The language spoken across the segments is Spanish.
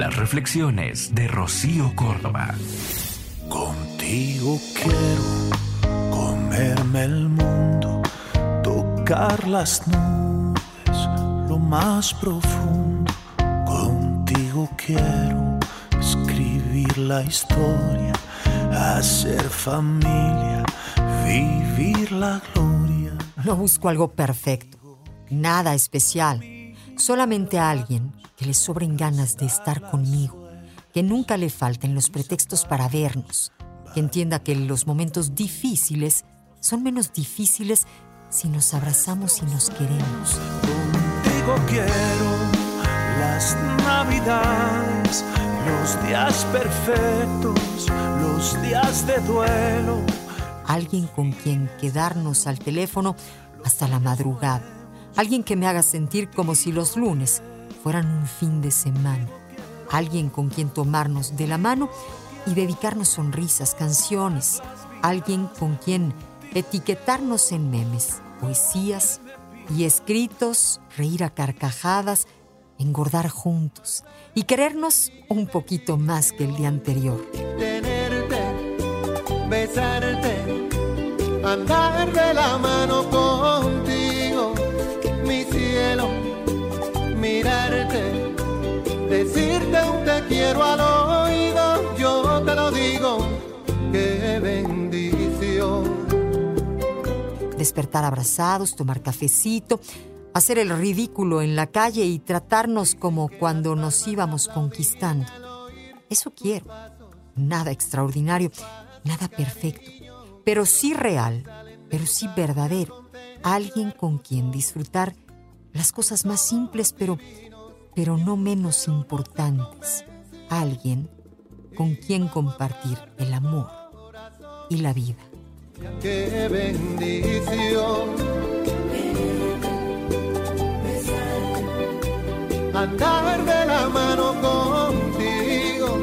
Las reflexiones de Rocío Córdoba. Contigo quiero comerme el mundo, tocar las nubes, lo más profundo. Contigo quiero escribir la historia, hacer familia, vivir la gloria. No busco algo perfecto, nada especial, solamente a alguien que le sobren ganas de estar conmigo, que nunca le falten los pretextos para vernos, que entienda que los momentos difíciles son menos difíciles si nos abrazamos y nos queremos. Contigo quiero las navidades, los días perfectos, los días de duelo. Alguien con quien quedarnos al teléfono hasta la madrugada. Alguien que me haga sentir como si los lunes fueran un fin de semana. Alguien con quien tomarnos de la mano y dedicarnos sonrisas, canciones. Alguien con quien etiquetarnos en memes, poesías y escritos, reír a carcajadas, engordar juntos y querernos un poquito más que el día anterior. Tenerte, besarte, andar de la mano contigo, decirte un te quiero al oído, yo te lo digo, qué bendición. despertar abrazados, tomar cafecito, hacer el ridículo en la calle y tratarnos como cuando nos íbamos conquistando. Eso quiero. Nada extraordinario, nada perfecto, pero sí real, pero sí verdadero. Alguien con quien disfrutar las cosas más simples, pero, pero no menos importantes. Alguien con quien compartir el amor y la vida. Qué bendición. Andar de la mano contigo,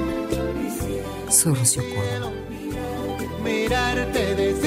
Rocío Córdoba. mirarte, decirte